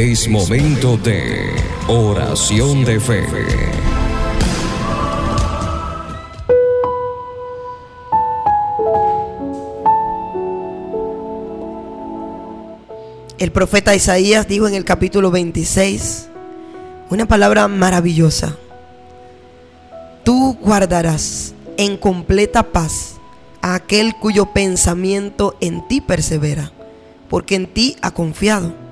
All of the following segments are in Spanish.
Es momento de oración de fe. El profeta Isaías dijo en el capítulo 26 una palabra maravillosa. Tú guardarás en completa paz a aquel cuyo pensamiento en ti persevera, porque en ti ha confiado.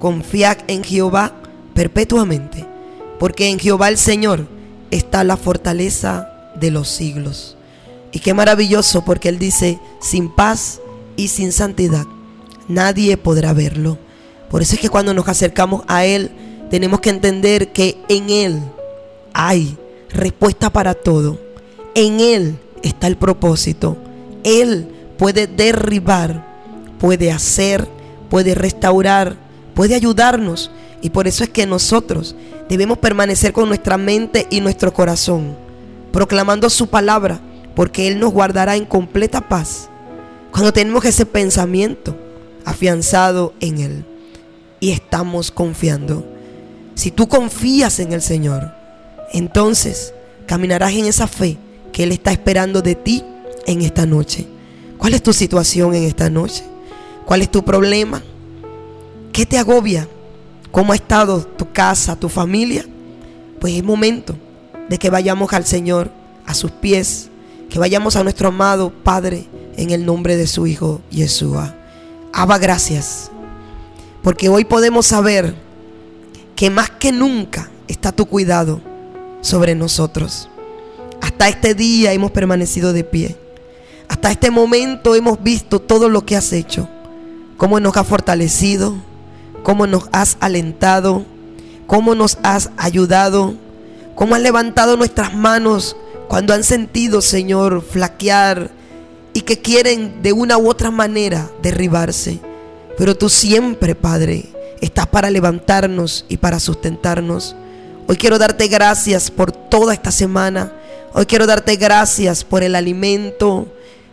Confiad en Jehová perpetuamente, porque en Jehová el Señor está la fortaleza de los siglos. Y qué maravilloso, porque Él dice, sin paz y sin santidad, nadie podrá verlo. Por eso es que cuando nos acercamos a Él, tenemos que entender que en Él hay respuesta para todo. En Él está el propósito. Él puede derribar, puede hacer, puede restaurar, puede ayudarnos. Y por eso es que nosotros debemos permanecer con nuestra mente y nuestro corazón, proclamando su palabra, porque Él nos guardará en completa paz cuando tenemos ese pensamiento afianzado en Él y estamos confiando. Si tú confías en el Señor, entonces caminarás en esa fe que Él está esperando de ti en esta noche. ¿Cuál es tu situación en esta noche? ¿Cuál es tu problema? ¿Qué te agobia? ¿Cómo ha estado tu casa, tu familia? Pues es momento de que vayamos al Señor, a sus pies, que vayamos a nuestro amado Padre en el nombre de su Hijo Yeshua. Abba, gracias, porque hoy podemos saber que más que nunca está tu cuidado sobre nosotros. Hasta este día hemos permanecido de pie. Hasta este momento hemos visto todo lo que has hecho. Cómo nos has fortalecido, cómo nos has alentado, cómo nos has ayudado, cómo has levantado nuestras manos cuando han sentido, Señor, flaquear y que quieren de una u otra manera derribarse. Pero tú siempre, Padre, estás para levantarnos y para sustentarnos. Hoy quiero darte gracias por toda esta semana. Hoy quiero darte gracias por el alimento,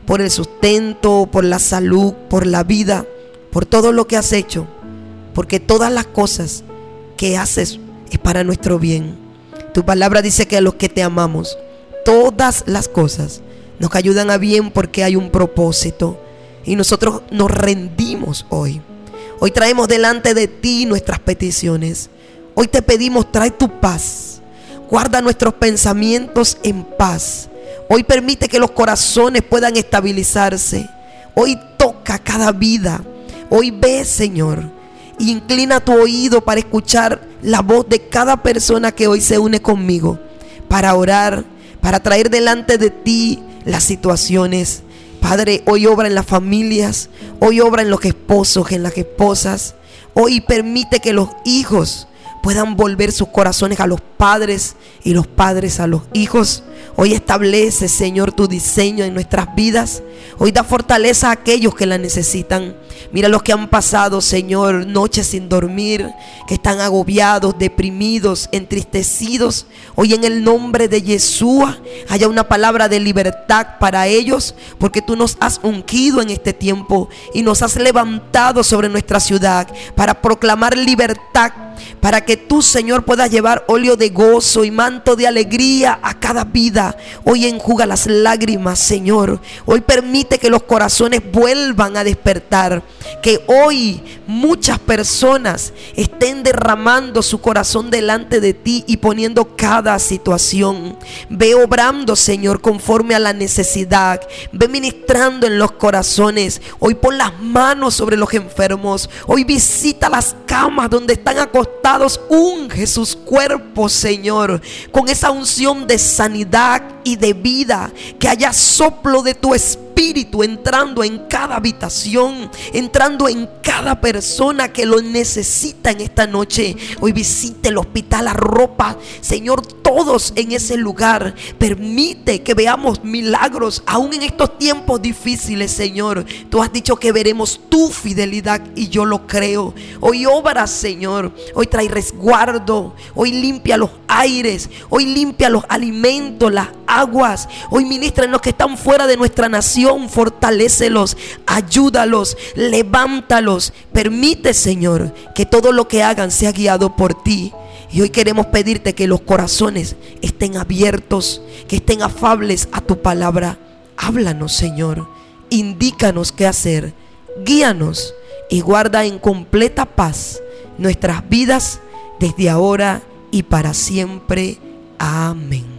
por el sustento, por la salud, por la vida, por todo lo que has hecho. Porque todas las cosas que haces es para nuestro bien. Tu palabra dice que a los que te amamos, todas las cosas nos ayudan a bien porque hay un propósito. Y nosotros nos rendimos hoy. Hoy traemos delante de ti nuestras peticiones. Hoy te pedimos, trae tu paz. Guarda nuestros pensamientos en paz. Hoy permite que los corazones puedan estabilizarse. Hoy toca cada vida. Hoy ve, Señor. Inclina tu oído para escuchar la voz de cada persona que hoy se une conmigo. Para orar, para traer delante de ti las situaciones. Padre, hoy obra en las familias, hoy obra en los esposos, en las esposas. Hoy permite que los hijos puedan volver sus corazones a los padres y los padres a los hijos. Hoy establece, Señor, tu diseño en nuestras vidas. Hoy da fortaleza a aquellos que la necesitan. Mira los que han pasado, Señor, noches sin dormir, que están agobiados, deprimidos, entristecidos. Hoy en el nombre de Yeshua haya una palabra de libertad para ellos, porque tú nos has ungido en este tiempo y nos has levantado sobre nuestra ciudad para proclamar libertad para que tú, Señor, puedas llevar óleo de gozo y manto de alegría a cada vida. Hoy enjuga las lágrimas, Señor. Hoy permite que los corazones vuelvan a despertar. Que hoy muchas personas estén derramando su corazón delante de ti y poniendo cada situación. Ve obrando, Señor, conforme a la necesidad. Ve ministrando en los corazones. Hoy pon las manos sobre los enfermos. Hoy visita las camas donde están acostados. Unge sus cuerpos, Señor, con esa unción de sanidad y de vida. Que haya soplo de tu espíritu entrando en cada habitación, entrando en cada persona que lo necesita en esta noche. Hoy visite el hospital, a ropa, Señor, todos en ese lugar. Permite que veamos milagros aún en estos tiempos difíciles, Señor. Tú has dicho que veremos tu fidelidad y yo lo creo. Hoy obra, Señor. Hoy trae resguardo. Hoy limpia los aires. Hoy limpia los alimentos, las aguas. Hoy ministra en los que están fuera de nuestra nación. Fortalécelos. Ayúdalos. Levántalos. Permite, Señor, que todo lo que hagan sea guiado por ti. Y hoy queremos pedirte que los corazones estén abiertos, que estén afables a tu palabra. Háblanos, Señor. Indícanos qué hacer. Guíanos y guarda en completa paz nuestras vidas desde ahora y para siempre. Amén.